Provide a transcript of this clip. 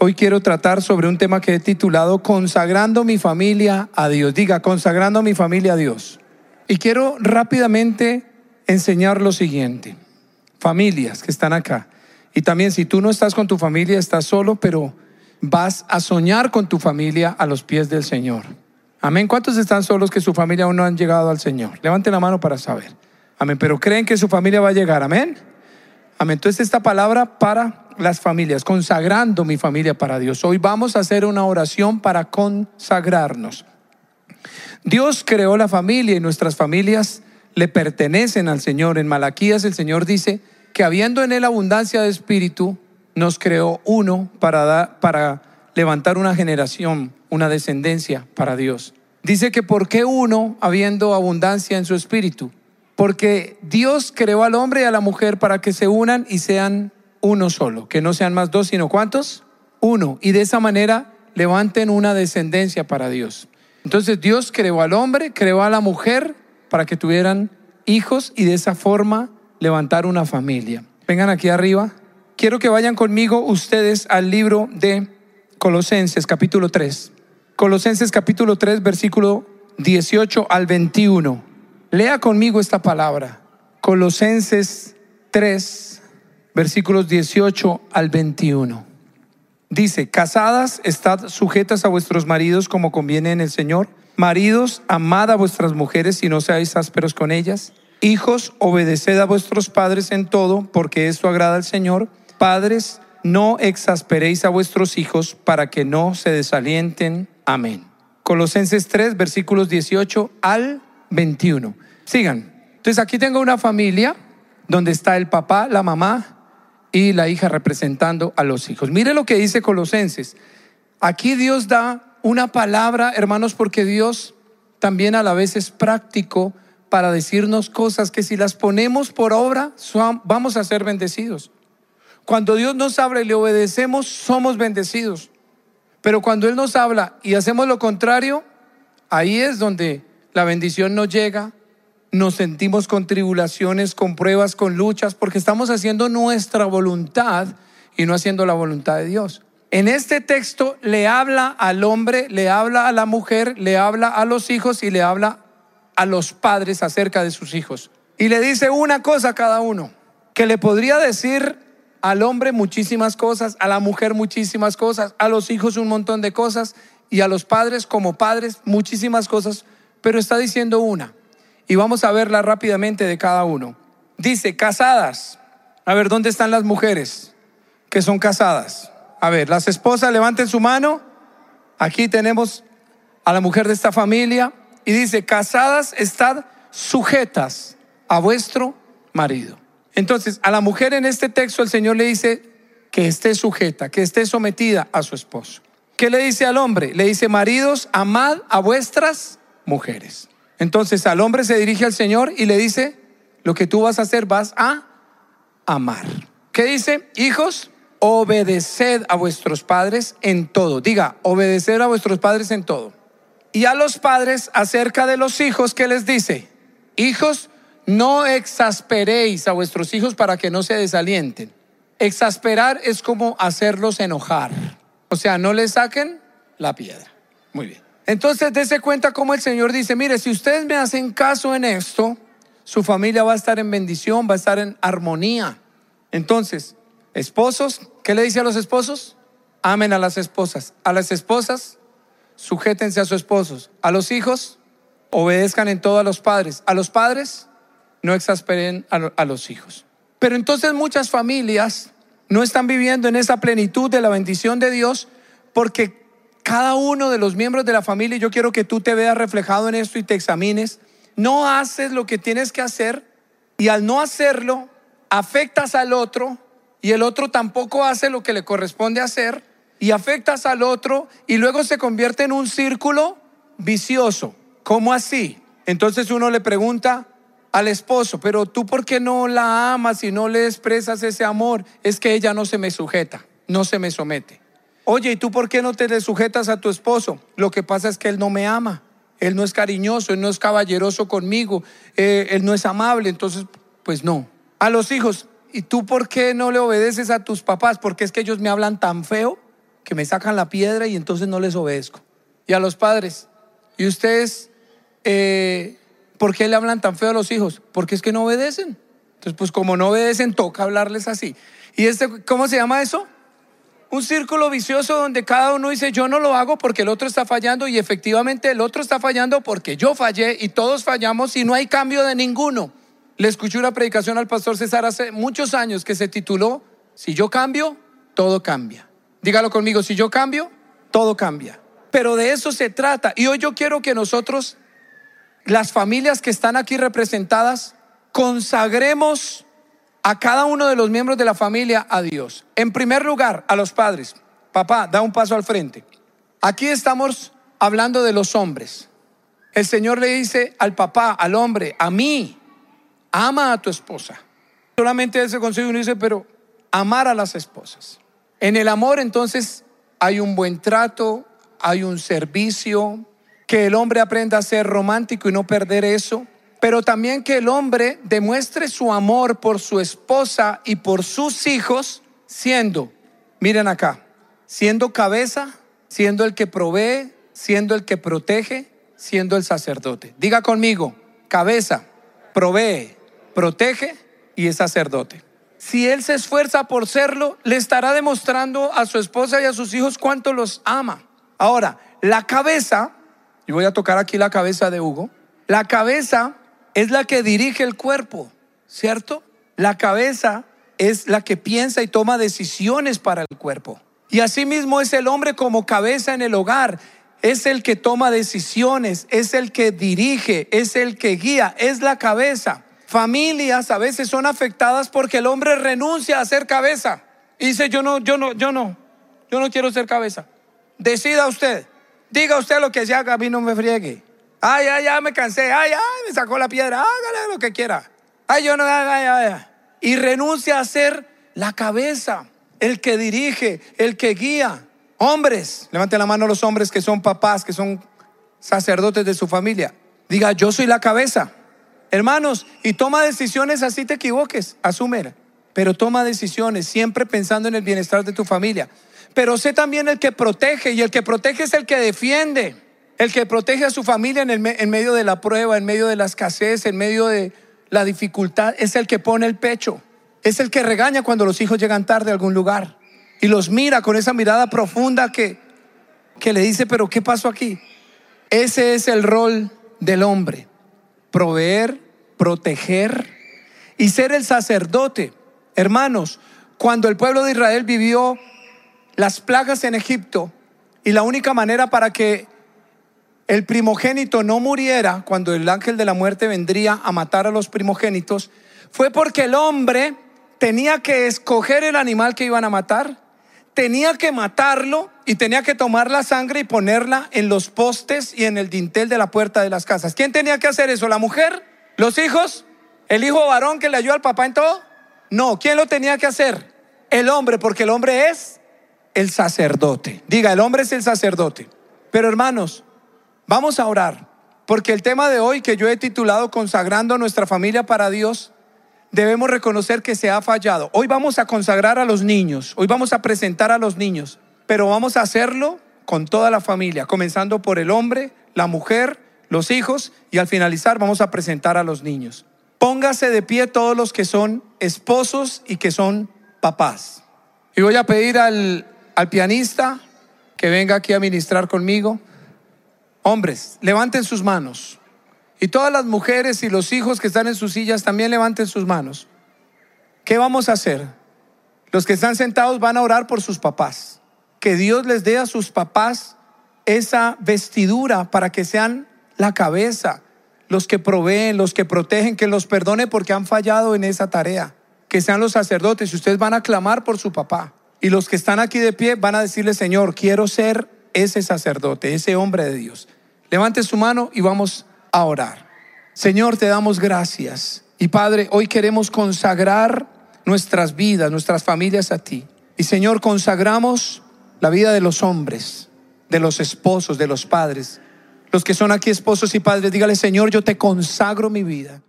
Hoy quiero tratar sobre un tema que he titulado Consagrando mi familia a Dios. Diga, consagrando mi familia a Dios. Y quiero rápidamente enseñar lo siguiente. Familias que están acá. Y también si tú no estás con tu familia, estás solo, pero vas a soñar con tu familia a los pies del Señor. Amén. ¿Cuántos están solos que su familia aún no han llegado al Señor? Levanten la mano para saber. Amén. Pero creen que su familia va a llegar. Amén. Amén. Entonces esta palabra para las familias, consagrando mi familia para Dios. Hoy vamos a hacer una oración para consagrarnos. Dios creó la familia y nuestras familias le pertenecen al Señor. En Malaquías el Señor dice que habiendo en él abundancia de espíritu, nos creó uno para, para levantar una generación, una descendencia para Dios. Dice que ¿por qué uno habiendo abundancia en su espíritu? Porque Dios creó al hombre y a la mujer para que se unan y sean uno solo, que no sean más dos, sino cuántos? Uno. Y de esa manera levanten una descendencia para Dios. Entonces Dios creó al hombre, creó a la mujer para que tuvieran hijos y de esa forma levantar una familia. Vengan aquí arriba. Quiero que vayan conmigo ustedes al libro de Colosenses capítulo 3. Colosenses capítulo 3 versículo 18 al 21. Lea conmigo esta palabra. Colosenses 3, versículos 18 al 21. Dice, casadas, estad sujetas a vuestros maridos como conviene en el Señor. Maridos, amad a vuestras mujeres y no seáis ásperos con ellas. Hijos, obedeced a vuestros padres en todo, porque esto agrada al Señor. Padres, no exasperéis a vuestros hijos para que no se desalienten. Amén. Colosenses 3, versículos 18 al 21. Sigan. Entonces aquí tengo una familia donde está el papá, la mamá y la hija representando a los hijos. Mire lo que dice Colosenses. Aquí Dios da una palabra, hermanos, porque Dios también a la vez es práctico para decirnos cosas que si las ponemos por obra, vamos a ser bendecidos. Cuando Dios nos habla y le obedecemos, somos bendecidos. Pero cuando Él nos habla y hacemos lo contrario, ahí es donde la bendición no llega, nos sentimos con tribulaciones, con pruebas, con luchas, porque estamos haciendo nuestra voluntad y no haciendo la voluntad de Dios. En este texto le habla al hombre, le habla a la mujer, le habla a los hijos y le habla a los padres acerca de sus hijos. Y le dice una cosa a cada uno, que le podría decir al hombre muchísimas cosas, a la mujer muchísimas cosas, a los hijos un montón de cosas y a los padres como padres muchísimas cosas, pero está diciendo una. Y vamos a verla rápidamente de cada uno. Dice, casadas. A ver, ¿dónde están las mujeres que son casadas? A ver, las esposas levanten su mano. Aquí tenemos a la mujer de esta familia. Y dice, casadas, estad sujetas a vuestro marido. Entonces, a la mujer en este texto el Señor le dice que esté sujeta, que esté sometida a su esposo. ¿Qué le dice al hombre? Le dice, maridos, amad a vuestras mujeres. Entonces al hombre se dirige al Señor y le dice, lo que tú vas a hacer vas a amar. ¿Qué dice? Hijos, obedeced a vuestros padres en todo. Diga, obedecer a vuestros padres en todo. Y a los padres acerca de los hijos, ¿qué les dice? Hijos, no exasperéis a vuestros hijos para que no se desalienten. Exasperar es como hacerlos enojar. O sea, no les saquen la piedra. Muy bien. Entonces, dése cuenta cómo el Señor dice, mire, si ustedes me hacen caso en esto, su familia va a estar en bendición, va a estar en armonía. Entonces, esposos, ¿qué le dice a los esposos? Amen a las esposas. A las esposas, sujétense a sus esposos. A los hijos, obedezcan en todo a los padres. A los padres, no exasperen a, a los hijos. Pero entonces muchas familias no están viviendo en esa plenitud de la bendición de Dios porque cada uno de los miembros de la familia, yo quiero que tú te veas reflejado en esto y te examines, no haces lo que tienes que hacer y al no hacerlo, afectas al otro y el otro tampoco hace lo que le corresponde hacer y afectas al otro y luego se convierte en un círculo vicioso. ¿Cómo así? Entonces uno le pregunta al esposo, pero tú por qué no la amas y no le expresas ese amor? Es que ella no se me sujeta, no se me somete. Oye, ¿y tú por qué no te le sujetas a tu esposo? Lo que pasa es que él no me ama. Él no es cariñoso, él no es caballeroso conmigo, eh, él no es amable, entonces, pues no. A los hijos, ¿y tú por qué no le obedeces a tus papás? Porque es que ellos me hablan tan feo que me sacan la piedra y entonces no les obedezco. Y a los padres, ¿y ustedes eh, por qué le hablan tan feo a los hijos? Porque es que no obedecen. Entonces, pues como no obedecen, toca hablarles así. ¿Y este, cómo se llama eso? Un círculo vicioso donde cada uno dice, yo no lo hago porque el otro está fallando y efectivamente el otro está fallando porque yo fallé y todos fallamos y no hay cambio de ninguno. Le escuché una predicación al pastor César hace muchos años que se tituló, si yo cambio, todo cambia. Dígalo conmigo, si yo cambio, todo cambia. Pero de eso se trata. Y hoy yo quiero que nosotros, las familias que están aquí representadas, consagremos a cada uno de los miembros de la familia a Dios. En primer lugar, a los padres. Papá, da un paso al frente. Aquí estamos hablando de los hombres. El Señor le dice al papá, al hombre, a mí, ama a tu esposa. Solamente ese consejo uno dice, pero amar a las esposas. En el amor entonces hay un buen trato, hay un servicio, que el hombre aprenda a ser romántico y no perder eso, pero también que el hombre demuestre su amor por su esposa y por sus hijos siendo, miren acá, siendo cabeza, siendo el que provee, siendo el que protege, siendo el sacerdote. Diga conmigo, cabeza, provee, protege y es sacerdote si él se esfuerza por serlo, le estará demostrando a su esposa y a sus hijos cuánto los ama. Ahora, la cabeza, y voy a tocar aquí la cabeza de Hugo, la cabeza es la que dirige el cuerpo, ¿cierto? La cabeza es la que piensa y toma decisiones para el cuerpo. Y asimismo es el hombre como cabeza en el hogar, es el que toma decisiones, es el que dirige, es el que guía, es la cabeza. Familias a veces son afectadas porque el hombre renuncia a ser cabeza. Y dice, yo no, yo no, yo no, yo no quiero ser cabeza. Decida usted. Diga usted lo que se haga, a mí no me friegue. Ay, ay, ya me cansé. Ay, ay, me sacó la piedra. Hágale lo que quiera. Ay, yo no, ay. Y renuncia a ser la cabeza, el que dirige, el que guía. Hombres, levanten la mano los hombres que son papás, que son sacerdotes de su familia. Diga, yo soy la cabeza. Hermanos, y toma decisiones así te equivoques, asúmela. Pero toma decisiones siempre pensando en el bienestar de tu familia. Pero sé también el que protege y el que protege es el que defiende. El que protege a su familia en, en medio de la prueba, en medio de la escasez, en medio de la dificultad. Es el que pone el pecho. Es el que regaña cuando los hijos llegan tarde a algún lugar. Y los mira con esa mirada profunda que, que le dice, pero ¿qué pasó aquí? Ese es el rol del hombre proveer, proteger y ser el sacerdote. Hermanos, cuando el pueblo de Israel vivió las plagas en Egipto y la única manera para que el primogénito no muriera cuando el ángel de la muerte vendría a matar a los primogénitos, fue porque el hombre tenía que escoger el animal que iban a matar tenía que matarlo y tenía que tomar la sangre y ponerla en los postes y en el dintel de la puerta de las casas. ¿Quién tenía que hacer eso? ¿La mujer? ¿Los hijos? ¿El hijo varón que le ayudó al papá en todo? No, ¿quién lo tenía que hacer? El hombre, porque el hombre es el sacerdote. Diga, el hombre es el sacerdote. Pero hermanos, vamos a orar, porque el tema de hoy que yo he titulado Consagrando nuestra familia para Dios, debemos reconocer que se ha fallado. Hoy vamos a consagrar a los niños, hoy vamos a presentar a los niños, pero vamos a hacerlo con toda la familia, comenzando por el hombre, la mujer, los hijos y al finalizar vamos a presentar a los niños. Póngase de pie todos los que son esposos y que son papás. Y voy a pedir al, al pianista que venga aquí a ministrar conmigo. Hombres, levanten sus manos. Y todas las mujeres y los hijos que están en sus sillas también levanten sus manos. ¿Qué vamos a hacer? Los que están sentados van a orar por sus papás. Que Dios les dé a sus papás esa vestidura para que sean la cabeza, los que proveen, los que protegen, que los perdone porque han fallado en esa tarea. Que sean los sacerdotes y ustedes van a clamar por su papá. Y los que están aquí de pie van a decirle, Señor, quiero ser ese sacerdote, ese hombre de Dios. Levante su mano y vamos a orar. Señor, te damos gracias. Y Padre, hoy queremos consagrar nuestras vidas, nuestras familias a ti. Y Señor, consagramos la vida de los hombres, de los esposos, de los padres. Los que son aquí esposos y padres, dígale, Señor, yo te consagro mi vida.